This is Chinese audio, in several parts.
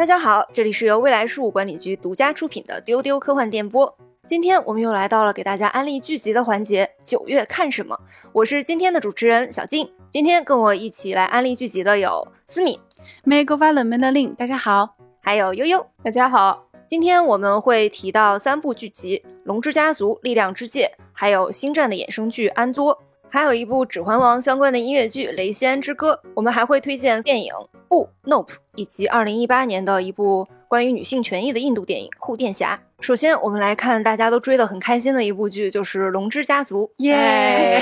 大家好，这里是由未来事务管理局独家出品的丢丢科幻电波。今天我们又来到了给大家安利剧集的环节，九月看什么？我是今天的主持人小静。今天跟我一起来安利剧集的有思敏、Meg Valen m e n d e l i n 大家好。还有悠悠。大家好，今天我们会提到三部剧集：《龙之家族》《力量之戒》，还有《星战》的衍生剧《安多》，还有一部《指环王》相关的音乐剧《雷西安之歌》。我们还会推荐电影《不 Nope》，以及2018年的一部关于女性权益的印度电影《护垫侠》。首先，我们来看大家都追得很开心的一部剧，就是《龙之家族》。耶、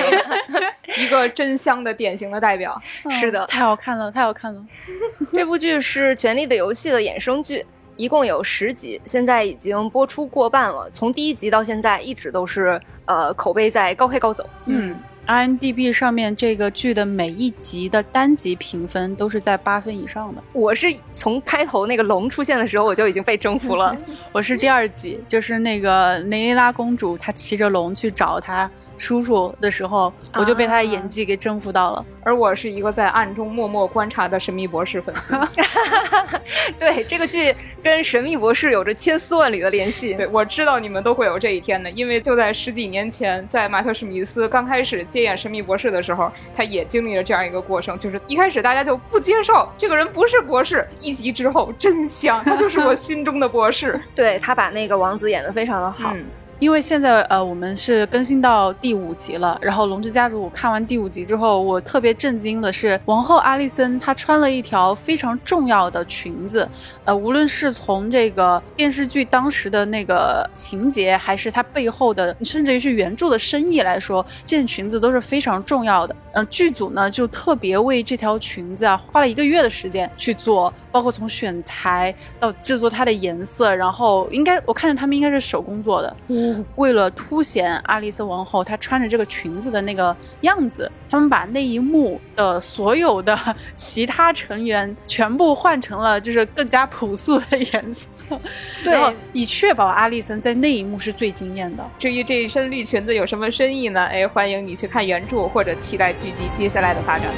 一个真香的典型的代表。是的太好看了，太好看了。这部剧是《权力的游戏》的衍生剧，一共有十集，现在已经播出过半了。从第一集到现在，一直都是呃口碑在高开高走。嗯，IMDB 上面这个剧的每一集的单集评分都是在八分以上的。我是从开头那个龙出现的时候，我就已经被征服了。我是第二集，就是那个雷拉公主，她骑着龙去找她叔叔的时候，我就被他的演技给征服到了。而我是一个在暗中默默观察的神秘博士粉丝。对，这个剧跟《神秘博士》有着千丝万缕的联系。对，我知道你们都会有这一天的，因为就在十几年前，在马特·史密斯刚开始接演神秘博士的时候，他也经历了这样一个过程，就是一开始大家就不接受这个人不是博士，一集之后真香，他就是我心中的博士。对他把那个王子演得非常的好。嗯因为现在呃，我们是更新到第五集了。然后《龙之家族》我看完第五集之后，我特别震惊的是，王后阿丽森她穿了一条非常重要的裙子。呃，无论是从这个电视剧当时的那个情节，还是它背后的，甚至于是原著的深意来说，这件裙子都是非常重要的。呃，剧组呢就特别为这条裙子啊花了一个月的时间去做，包括从选材到制作它的颜色，然后应该我看着他们应该是手工做的。嗯为了凸显阿丽丝王后她穿着这个裙子的那个样子，他们把那一幕的所有的其他成员全部换成了就是更加朴素的颜色，对然后以确保阿丽森在那一幕是最惊艳的。至于这一身绿裙子有什么深意呢？哎，欢迎你去看原著，或者期待剧集接下来的发展。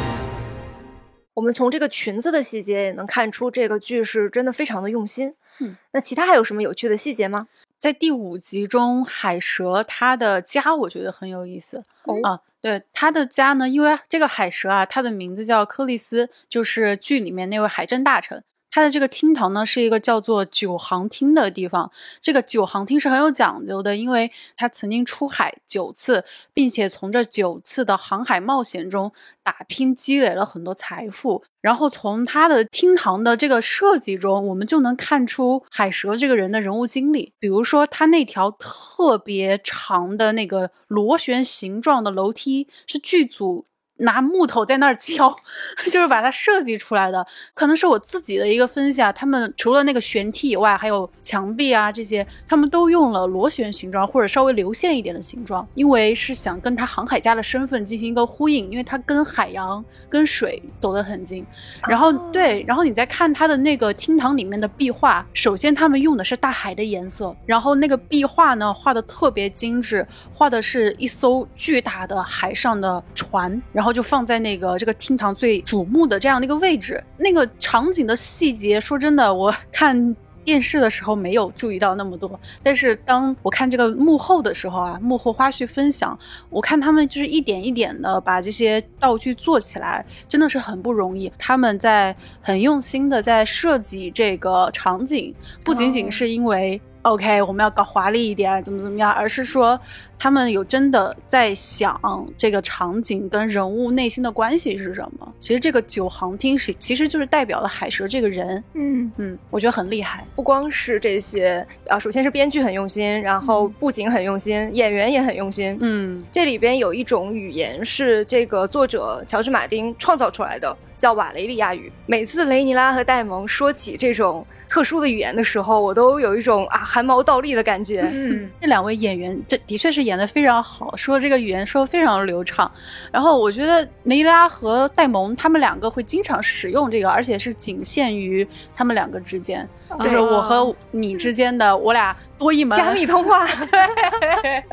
我们从这个裙子的细节也能看出，这个剧是真的非常的用心。嗯，那其他还有什么有趣的细节吗？在第五集中，海蛇它的家我觉得很有意思。哦啊，对，它的家呢，因为这个海蛇啊，它的名字叫克里斯，就是剧里面那位海政大臣。它的这个厅堂呢，是一个叫做九行厅的地方。这个九行厅是很有讲究的，因为他曾经出海九次，并且从这九次的航海冒险中打拼积累了很多财富。然后从他的厅堂的这个设计中，我们就能看出海蛇这个人的人物经历。比如说，他那条特别长的那个螺旋形状的楼梯是剧组。拿木头在那儿敲，就是把它设计出来的。可能是我自己的一个分析啊。他们除了那个悬梯以外，还有墙壁啊这些，他们都用了螺旋形状或者稍微流线一点的形状，因为是想跟他航海家的身份进行一个呼应，因为他跟海洋、跟水走得很近。然后、哦对，然后你再看他的那个厅堂里面的壁画，首先他们用的是大海的颜色，然后那个壁画呢画的特别精致，画的是一艘巨大的海上的船，然后就放在那个这个厅堂最瞩目的这样的一个位置。那个场景的细节，说真的，我看。电视的时候没有注意到那么多，但是当我看这个幕后的时候啊，幕后花絮分享，我看他们就是一点一点的把这些道具做起来，真的是很不容易。他们在很用心的在设计这个场景，不仅仅是因为、OK 我们要搞华丽一点，怎么怎么样，而是说他们有真的在想这个场景跟人物内心的关系是什么。其实这个九行厅是其实就是代表了海蛇这个人，嗯，嗯，我觉得很厉害。不光是这些啊，首先是编剧很用心，然后布景很用心，演员也很用心。嗯这里边有一种语言是这个作者乔治·马丁创造出来的，叫瓦雷利亚语。每次雷尼拉和戴蒙说起这种特殊的语言的时候，我都有一种啊汗毛倒立的感觉。嗯，这两位演员，这的确是演得非常好，说这个语言说得非常流畅。然后我觉得雷拉和戴蒙他们两个会经常使用这个，而且是仅限于他们两个之间，就是我和你之间的我俩多一门加密通话，对，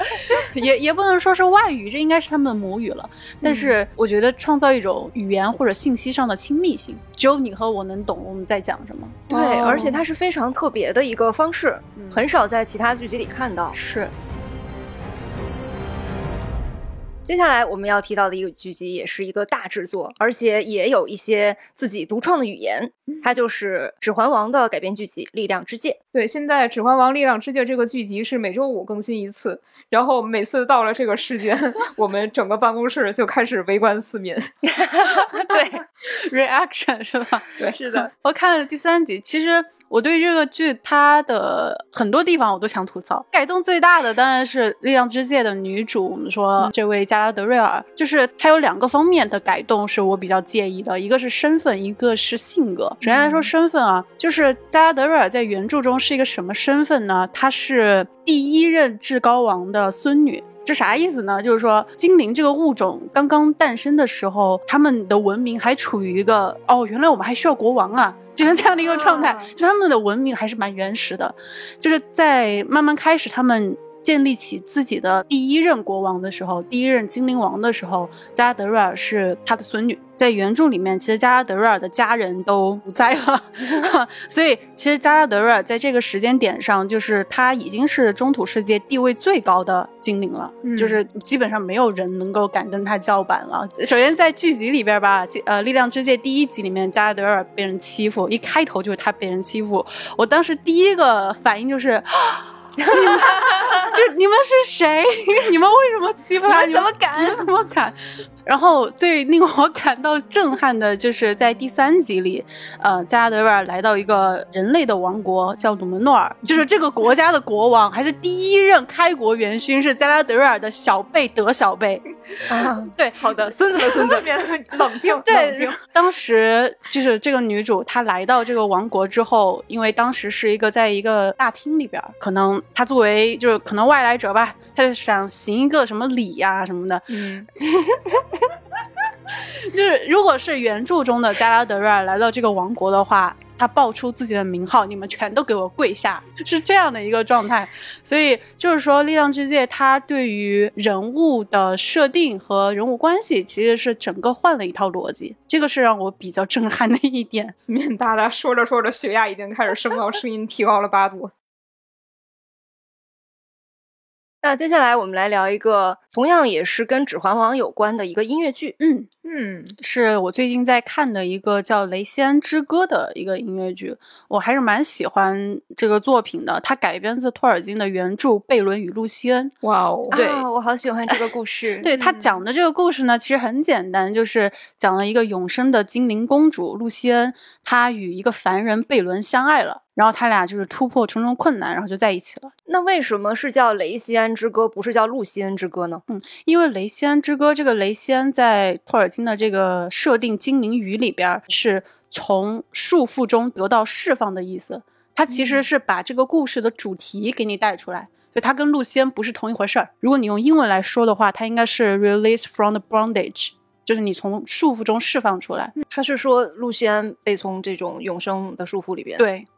也也不能说是外语，这应该是他们的母语了。但是我觉得创造一种语言或者信息上的亲密性，只有你和我能懂我们在讲什么。对，而且它是非常特别的一个方式，嗯很少在其他剧集里看到。是，接下来我们要提到的一个剧集，也是一个大制作，而且也有一些自己独创的语言，它就是《指环王》的改编剧集《力量之戒》。对，现在《指环王：力量之戒》这个剧集是每周五更新一次，然后每次到了这个时间，我们整个办公室就开始围观四民。对，reaction 是吧？对，是的，我看了第三集，其实我对这个剧它的很多地方我都想吐槽。改动最大的当然是《力量之戒》的女主，我们说这位加拉德瑞尔，就是她有两个方面的改动是我比较介意的，一个是身份，一个是性格。首先来说身份啊，就是加拉德瑞尔在原著中是一个什么身份呢？她是第一任至高王的孙女。这啥意思呢？就是说，精灵这个物种刚刚诞生的时候，他们的文明还处于一个哦，原来我们还需要国王啊，就是这样的一个状态。啊就他们的文明还是蛮原始的，就是在慢慢开始他们建立起自己的第一任国王的时候，第一任精灵王的时候，加拉德瑞尔是他的孙女。在原著里面，其实加拉德瑞尔的家人都不在了，所以其实加拉德瑞尔在这个时间点上，就是他已经是中土世界地位最高的精灵了，嗯就是基本上没有人能够敢跟他叫板了。首先在剧集里边吧，呃，《力量之戒》第一集里面，加拉德瑞尔被人欺负，一开头就是他被人欺负，我当时第一个反应就是。你 们 就你们是谁？你们为什么欺负他？你们怎么敢你们怎么敢？然后最令我 感到震撼的就是在第三集里，呃，加拉德瑞尔来到一个人类的王国，叫努门诺尔，就是这个国家的国王，还是第一任开国元勋，是加拉德瑞尔的小贝德小贝。啊，对，好的，孙子的孙子，面冷静，冷对静。，当时就是这个女主，她来到这个王国之后，因为当时是一个在一个大厅里边，可能她作为就是可能外来者吧，她就想行一个什么礼呀、什么的，嗯，就是如果是原著中的加拉德瑞尔来到这个王国的话，他报出自己的名号，你们全都给我跪下，是这样的一个状态。所以就是说，《力量之戒》它对于人物的设定和人物关系，其实是整个换了一套逻辑，这个是让我比较震撼的一点。四面大大说着说着，血压已经开始升高，声音提高了八度。那接下来我们来聊一个同样也是跟《指环王》有关的一个音乐剧。嗯，嗯，是我最近在看的一个叫《雷西安之歌》的一个音乐剧，我还是蛮喜欢这个作品的。它改编自托尔金的原著《贝伦与露西恩》。哇哦，对啊我好喜欢这个故事。对他嗯讲的这个故事呢，其实很简单，就是讲了一个永生的精灵公主露西恩，她与一个凡人贝伦相爱了，然后他俩就是突破重重困难，然后就在一起了。那为什么是叫《雷西安之歌》，不是叫《露西安之歌》呢？嗯因为《雷西安之歌》这个雷西安在托尔金的这个设定精灵语里边儿是从束缚中得到释放的意思，它其实是把这个故事的主题给你带出来。就它跟露西安不是同一回事儿。如果你用英文来说的话，它应该是 release from the bondage，就是你从束缚中释放出来。他是说露西安被从这种永生的束缚里边对，啊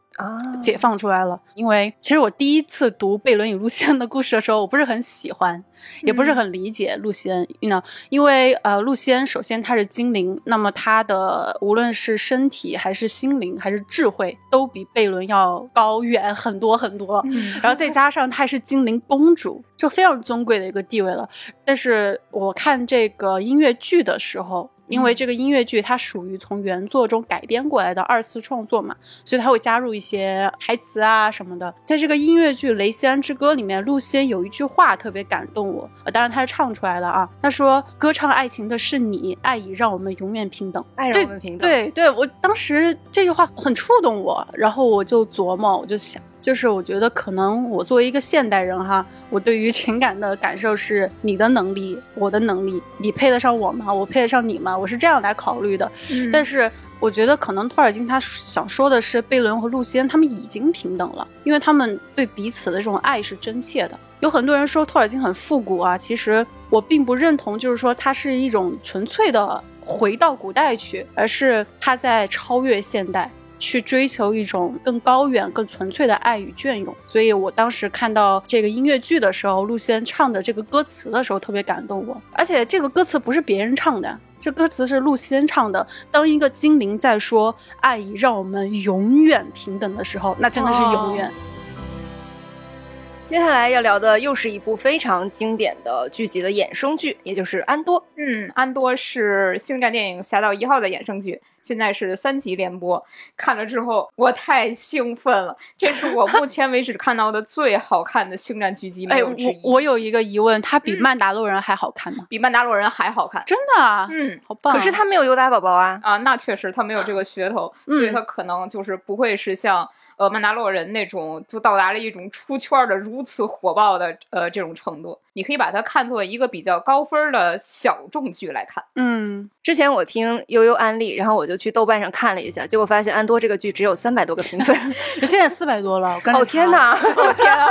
解放出来了。因为其实我第一次读贝伦与露西恩的故事的时候，我不是很喜欢，也不是很理解露西恩。呢、因为呃，露西恩首先她是精灵，那么她的无论是身体还是心灵还是智慧，都比贝伦要高远很多很多。嗯然后再加上她还是精灵公主，就非常尊贵的一个地位了。但是我看这个音乐剧的时候，因为这个音乐剧它属于从原作中改编过来的二次创作嘛，所以它会加入一些台词啊什么的。在这个音乐剧《雷西安之歌》里面，露西安有一句话特别感动我，呃，当然他是唱出来了啊。他说：“歌唱爱情的是你，爱已让我们永远平等。”爱让我们平等。，对对，我当时这句话很触动我，然后我就琢磨，我就想，就是我觉得可能我作为一个现代人哈，我对于情感的感受是你的能力，我的能力，你配得上我吗？我配得上你吗？我是这样来考虑的。嗯但是我觉得可能托尔金他想说的是，贝伦和露西恩他们已经平等了，因为他们对彼此的这种爱是真切的。有很多人说托尔金很复古啊，其实我并不认同，就是说它是一种纯粹的回到古代去，而是他在超越现代。去追求一种更高远、更纯粹的爱与隽永，所以我当时看到这个音乐剧的时候，陆先唱的这个歌词的时候，特别感动我。而且这个歌词不是别人唱的，这歌词是陆先唱的。当一个精灵在说“爱已让我们永远平等”的时候，那真的是永远。接下来要聊的又是一部非常经典的剧集的衍生剧，也就是《安多》。嗯，安多是星战电影《侠盗一号》的衍生剧，现在是三集连播。看了之后，我太兴奋了，这是我目前为止看到的最好看的星战剧集，没哎，有之一。我我有一个疑问，它比嗯《曼达洛人》还好看吗？比《曼达洛人》还好看。真的啊，嗯好棒啊！可是它没有尤达宝宝啊。啊，那确实它没有这个噱头，所以嗯他可能就是不会是像呃曼达洛人那种就到达了一种出圈的如此火爆的呃这种程度。你可以把它看作一个比较高分的小众剧来看。嗯，之前我听悠悠安利，然后我就去豆瓣上看了一下，结果发现《安多》这个剧只有三百多个评分。现在四百多了，我哦天！哪！我天啊！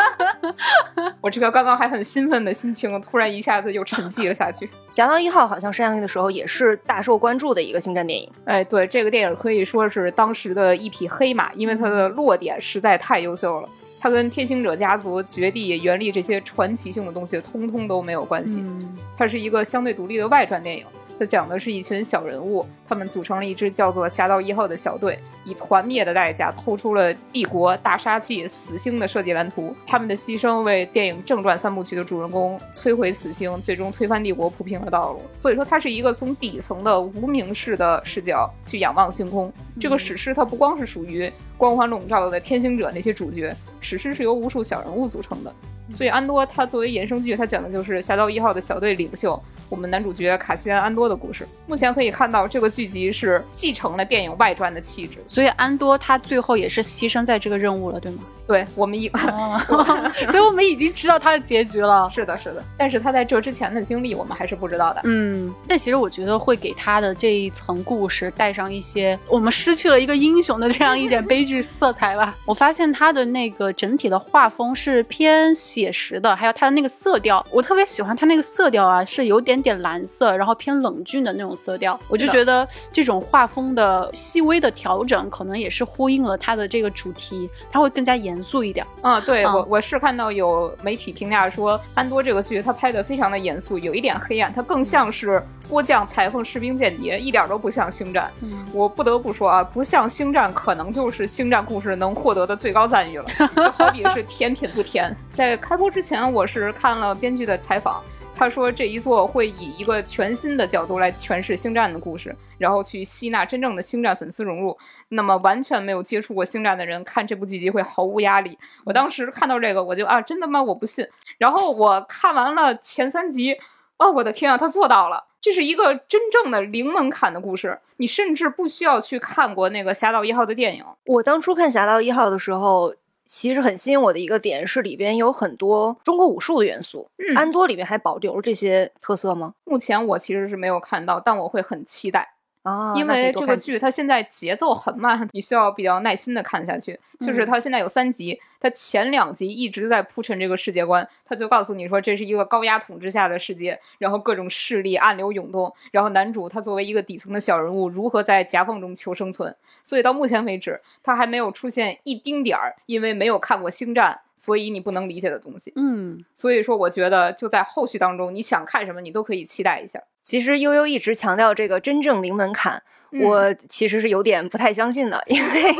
我这个刚刚还很兴奋的心情，突然一下子又沉寂了下去。《侠盗一号》好像上映的时候也是大受关注的一个星战电影。哎，对，这个电影可以说是当时的一匹黑马，因为它的落点实在太优秀了。它跟天行者家族、绝地、原力这些传奇性的东西，通通都没有关系。嗯它是一个相对独立的外传电影。它讲的是一群小人物，他们组成了一支叫做“侠盗一号”的小队，以团灭的代价偷出了帝国大杀器死星的设计蓝图。他们的牺牲为电影正传三部曲的主人公摧毁死星，最终推翻帝国铺平了道路。所以说，它是一个从底层的无名氏的视角去仰望星空。这个史诗它不光是属于光环笼罩的天行者那些主角，史诗是由无数小人物组成的。所以安多他作为衍生剧，他讲的就是侠盗一号的小队领袖，我们男主角卡西安安多的故事。目前可以看到，这个剧集是继承了电影外传的气质。所以安多他最后也是牺牲在这个任务了，对吗？对我们已哦，所以我们已经知道他的结局了。是的，是的，但是他在这之前的经历，我们还是不知道的。嗯，但其实我觉得会给他的这一层故事带上一些我们失去了一个英雄的这样一点悲剧色彩吧。我发现他的那个整体的画风是偏写实的，还有他的那个色调，我特别喜欢他那个色调啊，是有点点蓝色，然后偏冷峻的那种色调。我就觉得这种画风的细微的调整，可能也是呼应了他的这个主题，他会更加严肃一点。嗯，对嗯我我是看到有媒体评价说，安多这个剧它拍的非常的严肃，有一点黑暗，它更像是郭将裁缝士兵间谍，一点都不像星战。嗯我不得不说啊，不像星战，可能就是星战故事能获得的最高赞誉了。就好比是甜品不甜。在开播之前，我是看了编剧的采访，他说这一作会以一个全新的角度来诠释星战的故事，然后去吸纳真正的星战粉丝融入。那么完全没有接触过星战的人看这部剧集会毫无压力。我当时看到这个，我就啊，真的吗？我不信。然后我看完了前三集，哦，我的天啊，他做到了！这是一个真正的零门槛的故事，你甚至不需要去看过那个《侠盗一号》的电影。我当初看《侠盗一号》的时候，其实很吸引我的一个点是里边有很多中国武术的元素。嗯安多里面还保留了这些特色吗？目前我其实是没有看到，但我会很期待。啊，因为这个剧它现在节奏很慢，你需要比较耐心的看下去。就是嗯它现在有三集，它前两集一直在铺陈这个世界观，它就告诉你说这是一个高压统治下的世界，然后各种势力暗流涌动，然后男主他作为一个底层的小人物，如何在夹缝中求生存。所以到目前为止，他还没有出现一丁点儿因为没有看过星战，所以你不能理解的东西。嗯，所以说，我觉得就在后续当中，你想看什么，你都可以期待一下。其实悠悠一直强调这个真正零门槛，嗯我其实是有点不太相信的，因为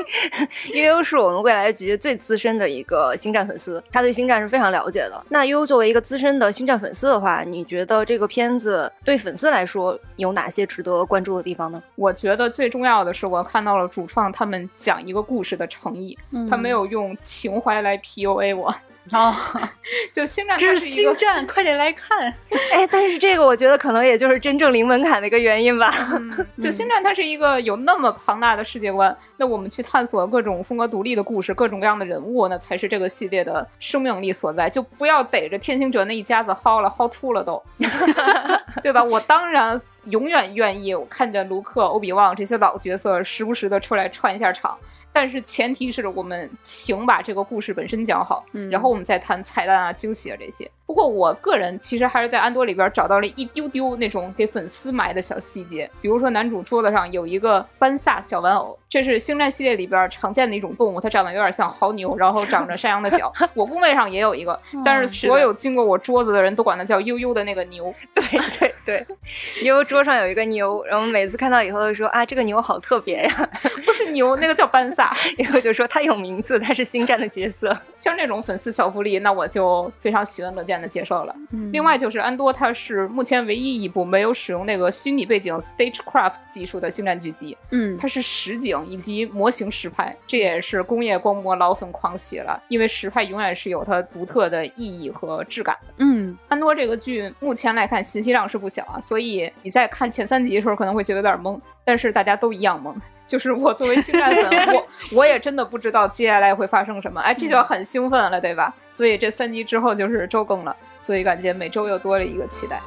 悠悠是我们未来局最资深的一个星战粉丝，他对星战是非常了解的。那悠悠作为一个资深的星战粉丝的话，你觉得这个片子对粉丝来说有哪些值得关注的地方呢？我觉得最重要的是，我看到了主创他们讲一个故事的诚意，他没有用情怀来 PUA 我。哦，就星战，这是星战，快点来看。哎，但是这个我觉得可能也就是真正零门槛的一个原因吧。嗯，就星战它是一个有那么庞大的世界观，那我们去探索各种风格独立的故事，各种各样的人物，那才是这个系列的生命力所在。就不要逮着天行者那一家子薅了，薅秃了都，对吧？我当然永远愿意，我看见卢克、欧比旺这些老角色时不时的出来串一下场。但是前提是我们请把这个故事本身讲好，嗯然后我们再谈彩蛋啊、惊喜啊这些。不过我个人其实还是在安多里边找到了一丢丢那种给粉丝埋的小细节，比如说男主桌子上有一个班萨小玩偶，这是星战系列里边常见的一种动物，它长得有点像牦牛，然后长着山羊的角。我工位上也有一个，但是所有经过我桌子的人都管它叫悠悠的那个牛。对对对，悠悠桌上有一个牛，然后每次看到以后都说啊，这个牛好特别呀，不是牛，那个叫班萨，以后就说它有名字，它是星战的角色。像这种粉丝小福利，那我就非常喜闻乐见的接受了。嗯另外就是安多，它是目前唯一一部没有使用那个虚拟背景 stagecraft 技术的星战剧集，嗯，它是实景以及模型实拍，这也是工业光魔老粉狂喜了，因为实拍永远是有它独特的意义和质感的。嗯安多这个剧目前来看信息量是不小啊，所以你在看前三集的时候可能会觉得有点懵，但是大家都一样懵。就是我作为星战粉，我我也真的不知道接下来会发生什么，哎，这就很兴奋了，对吧？所以这三集之后就是周更了，所以感觉每周又多了一个期待。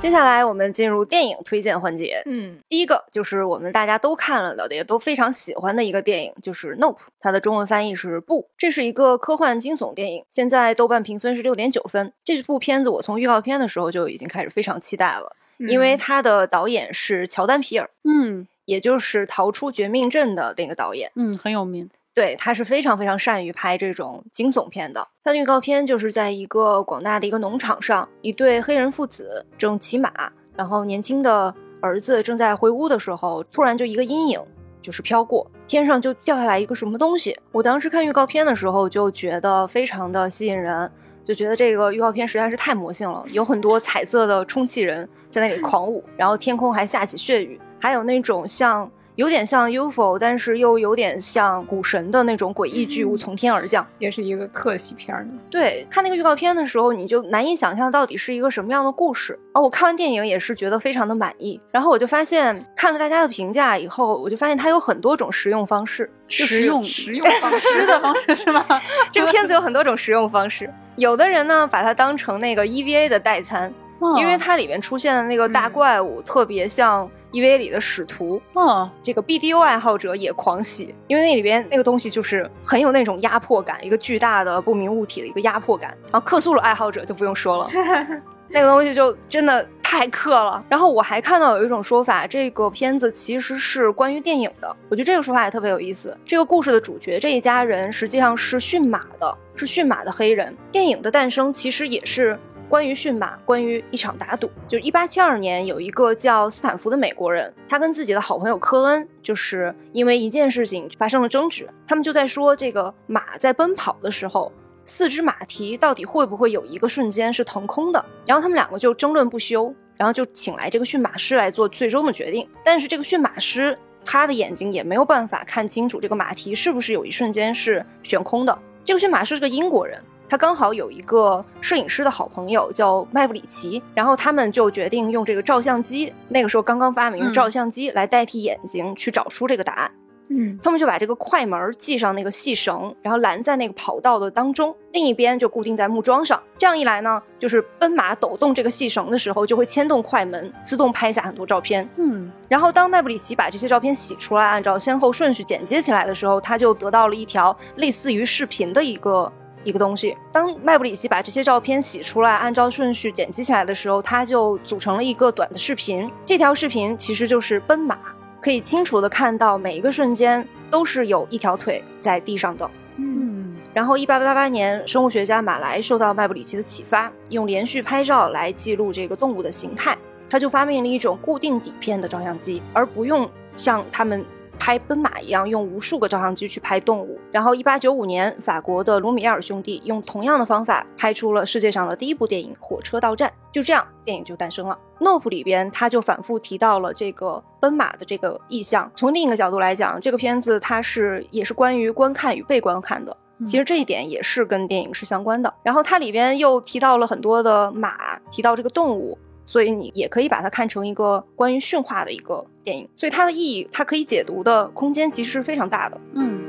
接下来我们进入电影推荐环节。嗯，第一个就是我们大家都看了的，也都非常喜欢的一个电影，就是《Nope》，它的中文翻译是“不”。这是一个科幻惊悚电影，现在豆瓣评分是六点九分。这部片子我从预告片的时候就已经开始非常期待了，因为他的导演是乔丹皮尔，嗯也就是《逃出绝命镇》的那个导演。嗯，很有名。对，他是非常非常善于拍这种惊悚片的。他的预告片就是在一个广大的一个农场上，一对黑人父子正骑马，然后年轻的儿子正在回屋的时候，突然就一个阴影就是飘过，天上就掉下来一个什么东西。我当时看预告片的时候就觉得非常的吸引人，就觉得这个预告片实在是太魔性了，有很多彩色的充气人在那里狂舞，然后天空还下起血雨，还有那种像。有点像 UFO，但是又有点像古神的那种诡异巨物从天而降。也是一个克系片呢。对，看那个预告片的时候，你就难以想象到底是一个什么样的故事啊！我看完电影也是觉得非常的满意，然后我就发现看了大家的评价以后，我就发现它有很多种食 用方式，实用实用方式吃的方式是吗？这个片子有很多种食用方式，有的人呢把它当成那个 EVA 的代餐，哦。因为它里面出现的那个大怪物特别像 EVA 里的使徒，哦，这个 BDO 爱好者也狂喜，因为那里边那个东西就是很有那种压迫感，一个巨大的不明物体的一个压迫感。然后克苏鲁爱好者就不用说了，那个东西就真的太克了。然后我还看到有一种说法，这个片子其实是关于电影的，我觉得这个说法也特别有意思。这个故事的主角这一家人实际上是驯马的，是驯马的黑人。电影的诞生其实也是。关于驯马，关于一场打赌，就是一八七二年，有一个叫斯坦福的美国人，他跟自己的好朋友科恩，就是因为一件事情发生了争执，他们就在说这个马在奔跑的时候，四只马蹄到底会不会有一个瞬间是腾空的？然后他们两个就争论不休，然后就请来这个驯马师来做最终的决定。但是这个驯马师他的眼睛也没有办法看清楚这个马蹄是不是有一瞬间是悬空的。这个驯马师是个英国人。他刚好有一个摄影师的好朋友叫麦布里奇，然后他们就决定用这个照相机，那个时候刚刚发明的照相机来代替眼睛去找出这个答案。嗯，他们就把这个快门系上那个细绳，然后拦在那个跑道的当中，另一边就固定在木桩上。这样一来呢，就是奔马抖动这个细绳的时候，就会牵动快门，自动拍下很多照片。嗯，然后当麦布里奇把这些照片洗出来，按照先后顺序剪接起来的时候，他就得到了一条类似于视频的一个。一个东西，当麦布里奇把这些照片洗出来，按照顺序剪辑起来的时候，他就组成了一个短的视频。这条视频其实就是奔马，可以清楚的看到每一个瞬间都是有一条腿在地上的。嗯，然后，一八八八年，生物学家马来受到麦布里奇的启发，用连续拍照来记录这个动物的形态，他就发明了一种固定底片的照相机，而不用像他们。拍奔马一样，用无数个照相机去拍动物。然后，一八九五年，法国的卢米埃尔兄弟用同样的方法拍出了世界上的第一部电影《火车到站》。就这样，电影就诞生了。《Nope》里边，他就反复提到了这个奔马的这个意象。从另一个角度来讲，这个片子它是也是关于观看与被观看的。其实这一点也是跟电影是相关的。然后它里边又提到了很多的马，提到这个动物。所以你也可以把它看成一个关于驯化的一个电影，所以它的意义，它可以解读的空间其实是非常大的。嗯，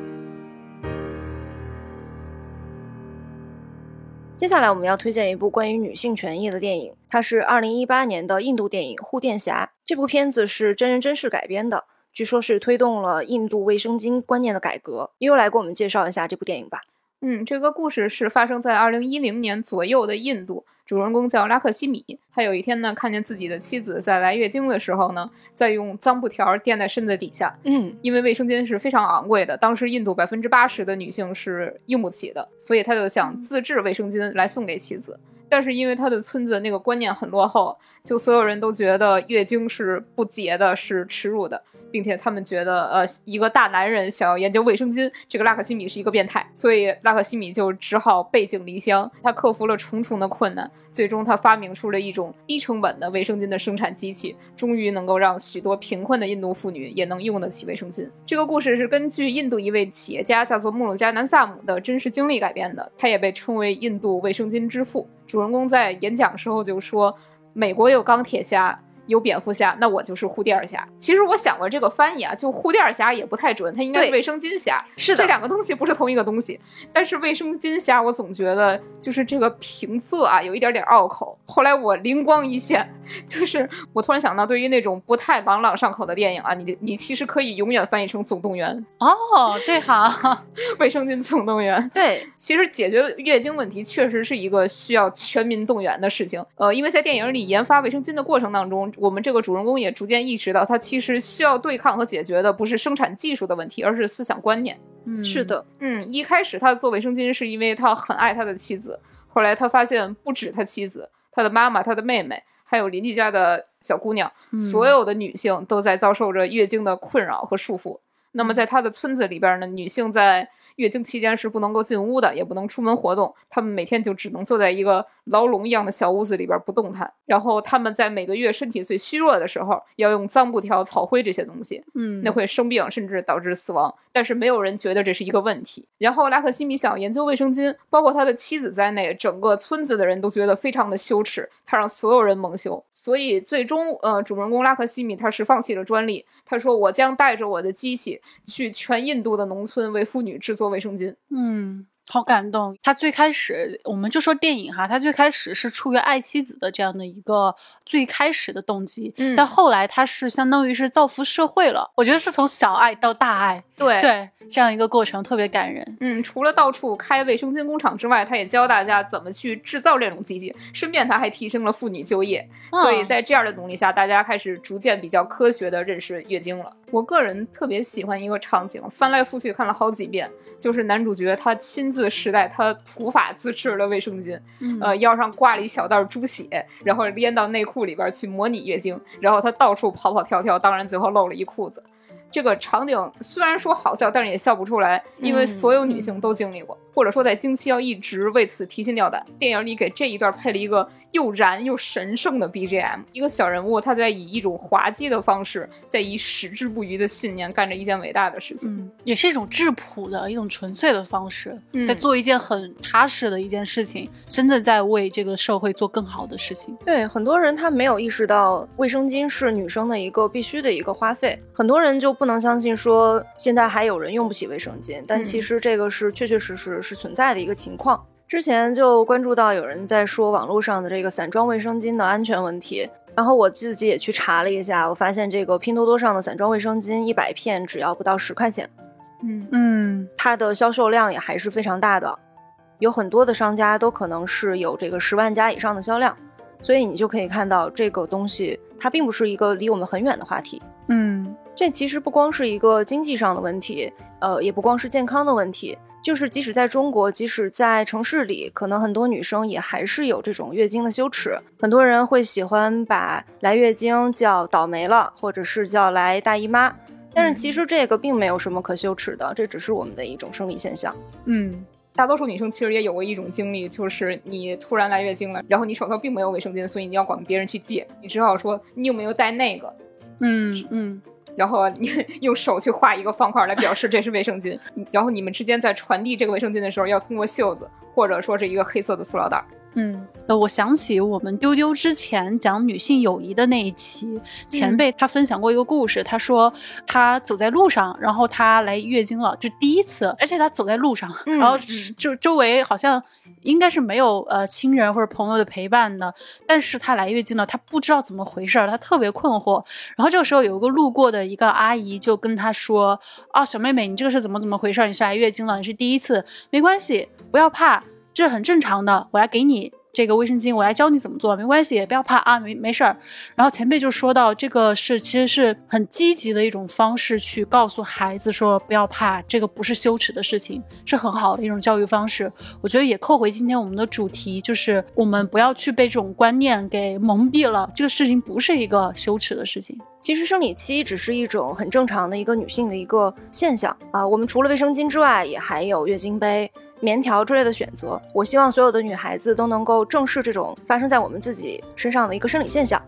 接下来我们要推荐一部关于女性权益的电影，它是二零一八年的印度电影《护垫侠》。这部片子是真人真事改编的，据说是推动了印度卫生巾观念的改革。悠悠来给我们介绍一下这部电影吧。嗯，这个故事是发生在二零一零年左右的印度。主人公叫拉克西米，他有一天呢，看见自己的妻子在来月经的时候呢，在用脏布条垫在身子底下。嗯，因为卫生巾是非常昂贵的，当时印度百分之八十的女性是用不起的，所以他就想自制卫生巾来送给妻子。但是因为他的村子那个观念很落后，就所有人都觉得月经是不洁的，是耻辱的。并且他们觉得，呃，一个大男人想要研究卫生巾，这个拉克西米是一个变态，所以拉克西米就只好背井离乡。他克服了重重的困难，最终他发明出了一种低成本的卫生巾的生产机器，终于能够让许多贫困的印度妇女也能用得起卫生巾。这个故事是根据印度一位企业家叫做穆鲁加南萨姆的真实经历改编的，他也被称为印度卫生巾之父。主人公在演讲时候就说：“美国有钢铁侠。”有蝙蝠侠，那我就是护垫侠。其实我想过这个翻译啊，就护垫侠也不太准，它应该是卫生巾侠。是的，这两个东西不是同一个东西。但是卫生巾侠，我总觉得就是这个平仄啊，有一点点拗口。后来我灵光一现，就是我突然想到，对于那种不太朗朗上口的电影啊，你你其实可以永远翻译成《总动员》哦，对哈，卫生巾总动员。对，其实解决月经问题确实是一个需要全民动员的事情。呃，因为在电影里研发卫生巾的过程当中。我们这个主人公也逐渐意识到，他其实需要对抗和解决的不是生产技术的问题，而是思想观念。嗯，是的，嗯，一开始他做卫生巾是因为他很爱他的妻子，后来他发现不止他妻子，他的妈妈、他的妹妹，还有邻居家的小姑娘，所有的女性都在遭受着月经的困扰和束缚。那么在他的村子里边呢，女性在月经期间是不能够进屋的，也不能出门活动。他们每天就只能坐在一个牢笼一样的小屋子里边不动弹。然后他们在每个月身体最虚弱的时候，要用脏布条、草灰这些东西，嗯，那会生病，甚至导致死亡。但是没有人觉得这是一个问题。然后拉克西米想研究卫生巾，包括他的妻子在内，整个村子的人都觉得非常的羞耻。他让所有人蒙羞，所以最终，呃，主人公拉克西米他是放弃了专利。他说：“我将带着我的机器去全印度的农村为妇女制作做卫生巾。”嗯。好感动！他最开始，我们就说电影哈，他最开始是出于爱妻子的这样的一个最开始的动机，嗯，但后来他是相当于是造福社会了。我觉得是从小爱到大爱，对对，这样一个过程特别感人。嗯，除了到处开卫生巾工厂之外，他也教大家怎么去制造这种机器，顺便他还提升了妇女就业。所以在这样的努力下，大家开始逐渐比较科学的认识月经了。我个人特别喜欢一个场景，翻来覆去看了好几遍，就是男主角他亲自时代，他土法自制了卫生巾，呃，腰上挂了一小袋猪血，然后连到内裤里边去模拟月经，然后他到处跑跑跳跳，当然最后露了一裤子。这个场景虽然说好笑，但是也笑不出来，因为所有女性都经历过，或者说在经期要一直为此提心吊胆。电影里给这一段配了一个又燃又神圣的 BGM，一个小人物他在以一种滑稽的方式，在以矢志不渝的信念干着一件伟大的事情，嗯，也是一种质朴的一种纯粹的方式，嗯在做一件很踏实的一件事情，真的在为这个社会做更好的事情。对很多人他没有意识到卫生巾是女生的一个必须的一个花费，很多人就不能相信说现在还有人用不起卫生巾，但其实这个是确确实实是存在的一个情况。之前就关注到有人在说网络上的这个散装卫生巾的安全问题，然后我自己也去查了一下，我发现这个拼多多上的散装卫生巾一百片只要不到十块钱，嗯。嗯。它的销售量也还是非常大的，有很多的商家都可能是有这个十万加以上的销量，所以你就可以看到这个东西它并不是一个离我们很远的话题。嗯。这其实不光是一个经济上的问题，呃，也不光是健康的问题，就是即使在中国，即使在城市里，可能很多女生也还是有这种月经的羞耻。很多人会喜欢把来月经叫倒霉了，或者是叫来大姨妈，但是其实这个并没有什么可羞耻的，这只是我们的一种生理现象。嗯。大多数女生其实也有过一种经历，就是你突然来月经了，然后你手头并没有卫生巾，所以你要管别人去借，你只好说你有没有带那个，嗯嗯然后你 用手去画一个方块来表示这是卫生巾，然后你们之间在传递这个卫生巾的时候，要通过袖子或者说是一个黑色的塑料袋。嗯，呃，我想起我们丢丢之前讲女性友谊的那一期，前辈他分享过一个故事，他说他走在路上，然后他来月经了，就第一次，而且他走在路上，嗯然后就周围好像应该是没有呃亲人或者朋友的陪伴的，但是他来月经了，他不知道怎么回事儿，他特别困惑。然后这个时候有一个路过的一个阿姨就跟他说：“啊，小妹妹，你这个是怎么怎么回事？你是来月经了，你是第一次，没关系，不要怕，这很正常的，我来给你。”这个卫生巾，我来教你怎么做，没关系，不要怕啊，没没事儿。然后前辈就说到，这个是其实是很积极的一种方式，去告诉孩子说不要怕，这个不是羞耻的事情，是很好的一种教育方式。我觉得也扣回今天我们的主题，就是我们不要去被这种观念给蒙蔽了，这个事情不是一个羞耻的事情。其实生理期只是一种很正常的一个女性的一个现象啊。我们除了卫生巾之外，也还有月经杯、棉条之类的选择。我希望所有的女孩子都能够正视这种发生在我们自己身上的一个生理现象。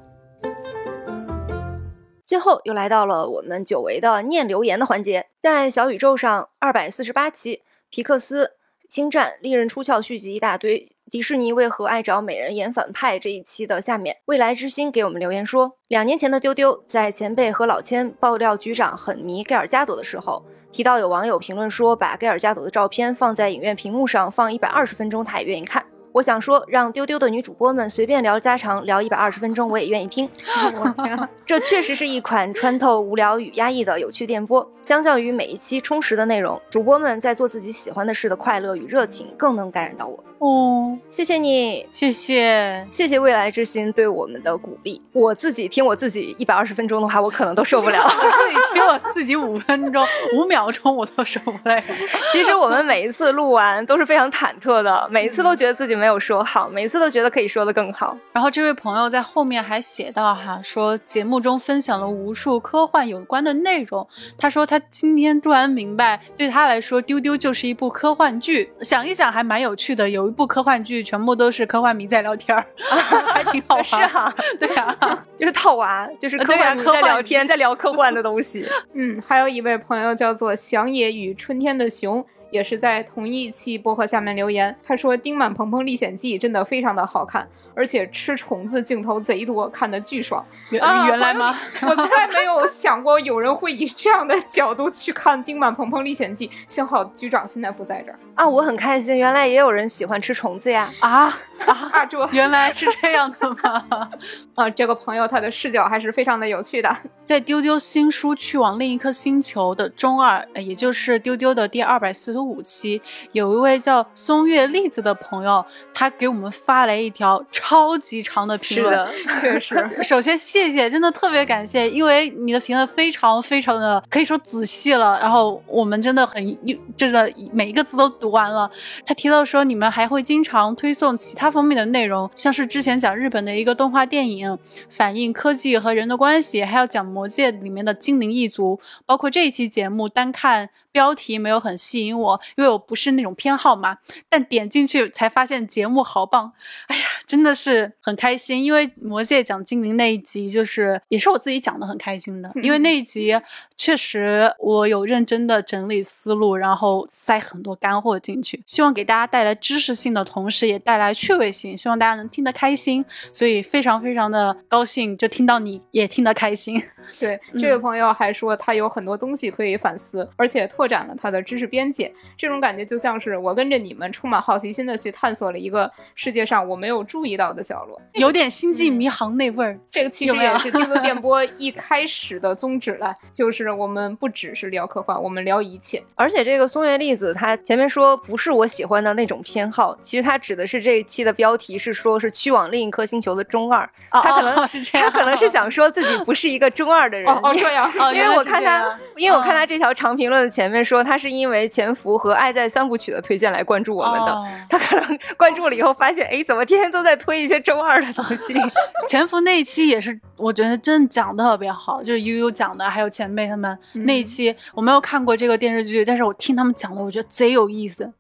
最后又来到了我们久违的念留言的环节，在小宇宙上二百四十八期，皮克斯、星战、利刃出鞘续集一大堆。迪士尼为何爱找美人演反派这一期的下面，未来之星给我们留言说，两年前的丢丢在前辈和老千爆料局长很迷盖尔加朵的时候，提到有网友评论说，把盖尔加朵的照片放在影院屏幕上放一百二十分钟，他也愿意看。我想说，让丢丢的女主播们随便聊家常，聊一百二十分钟，我也愿意听。我天啊，这确实是一款穿透无聊与压抑的有趣电波。相较于每一期充实的内容，主播们在做自己喜欢的事的快乐与热情更能感染到我。哦，谢谢你，谢谢。谢谢未来之星对我们的鼓励。我自己听我自己一百二十分钟的话，我可能都受不了。我自己听我自己五分钟、五秒钟，我都受不了。其实我们每一次录完都是非常忐忑的，每一次都觉得自己没有说好，每一次都觉得可以说的更好。然后这位朋友在后面还写到哈，说节目中分享了无数科幻有关的内容。他说他今天突然明白，对他来说，丢丢就是一部科幻剧。想一想还蛮有趣的，有一部科幻剧全部都是科幻迷在聊天儿，还挺好玩。是啊，对啊，就是套娃，就是科幻迷在聊天，在聊科幻的东西。嗯，还有一位朋友叫做祥野与春天的熊。也是在同一期播客下面留言，他说《丁满鹏鹏历险记》真的非常的好看，而且吃虫子镜头贼多，看的巨爽。原、啊原来吗？我从来没有想过有人会以这样的角度去看《丁满鹏鹏历险记》，幸好局长现在不在这儿啊，我很开心，原来也有人喜欢吃虫子呀！啊啊！啊！这原来是这样的吗？啊，这个朋友他的视角还是非常的有趣的。在丢丢新书《去往另一颗星球》的中二，呃也就是丢丢的第二百四十五期，有一位叫松月栗子的朋友，他给我们发来一条超级长的评论。确实，首先谢谢，真的特别感谢，因为你的评论非常非常的可以说仔细了，然后我们真的很真的每一个字都读完了。他提到说，你们还会经常推送其他方面的内容，像是之前讲日本的一个动画电影，反映科技和人的关系，还要讲魔界里面的精灵一族，包括这一期节目，单看标题没有很吸引我，因为我不是那种偏好嘛，但点进去才发现节目好棒，哎呀，真的是很开心，因为魔界讲精灵那一集，就是也是我自己讲的很开心的，因为那一集确实我有认真的整理思路，然后塞很多干货进去，希望给大家带来知识性的同时，也带来趣味性，希望大家能听得开心，所以非常非常的高兴，就听到你也听得开心。对，这位朋友还说他有很多东西可以反思，而且拓展了他的知识边界。这种感觉就像是我跟着你们充满好奇心的去探索了一个世界上我没有注意到的角落，有点星际迷航那味儿。这个其实也是电波一开始的宗旨了，就是我们不只是聊科幻，我们聊一切。而且这个松月粒子，他前面说不是我喜欢的那种偏好，其实他指的是这一期的标题是说是去往另一颗星球的中二，哦他可能、哦是这样他可能是想说自己不是一个中二的人。哦哦，这样，哦，因为我看他因为我看他这条长评论的前面说，他是因为《潜伏》和《爱在三部曲》的推荐来关注我们的。哦 他可能关注了以后发现，哎，怎么天天都在推一些中二的东西？潜伏那一期也是，我觉得真的讲的特别好，就是悠悠讲的，还有前辈他们、嗯那一期，我没有看过这个电视剧，但是我听他们讲的，我觉得贼有意思，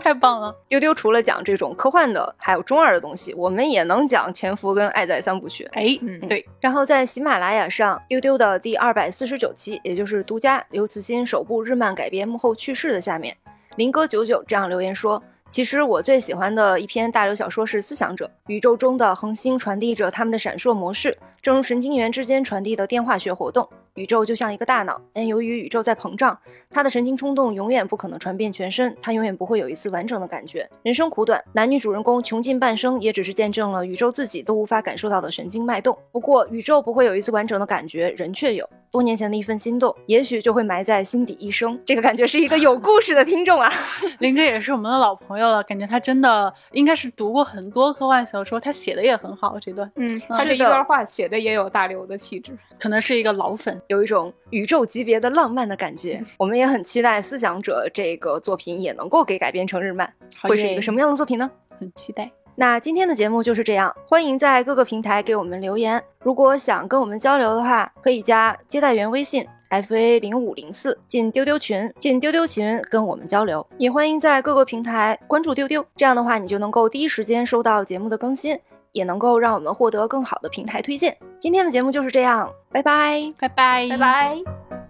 太棒了。丢丢除了讲这种科幻的，还有中二的东西，我们也能讲《潜伏》跟《爱在三部曲》。哎，嗯对，然后在喜马拉雅上，丢丢的第二百四十九期，也就是独家刘慈欣首部日漫改编幕后趣事的下面，林哥九九这样留言说：“其实我最喜欢的一篇大流小说是《思想者》，宇宙中的恒星传递着他们的闪烁模式，正如神经元之间传递的电化学活动。宇宙就像一个大脑，但由于宇宙在膨胀，他的神经冲动永远不可能传遍全身，他永远不会有一次完整的感觉。人生苦短，男女主人公穷尽半生，也只是见证了宇宙自己都无法感受到的神经脉动。不过，宇宙不会有一次完整的感觉，人却有。多年前的一份心动，也许就会埋在心底一生。这个感觉是一个有故事的听众啊。林哥也是我们的老朋友了，感觉他真的应该是读过很多科幻小说，他写的也很好。这段，嗯，他这一段话写的也有大刘的气质，可能是一个老粉，有一种宇宙级别的浪漫的感觉。我们也很期待《思想者》这个作品也能够给改编成日漫，会是一个什么样的作品呢？很期待。那今天的节目就是这样，欢迎在各个平台给我们留言。如果想跟我们交流的话，可以加接待员微信 f a 零五零四进丢丢群，进丢丢群跟我们交流。也欢迎在各个平台关注丢丢，这样的话你就能够第一时间收到节目的更新，也能够让我们获得更好的平台推荐。今天的节目就是这样，拜拜，拜拜，拜拜。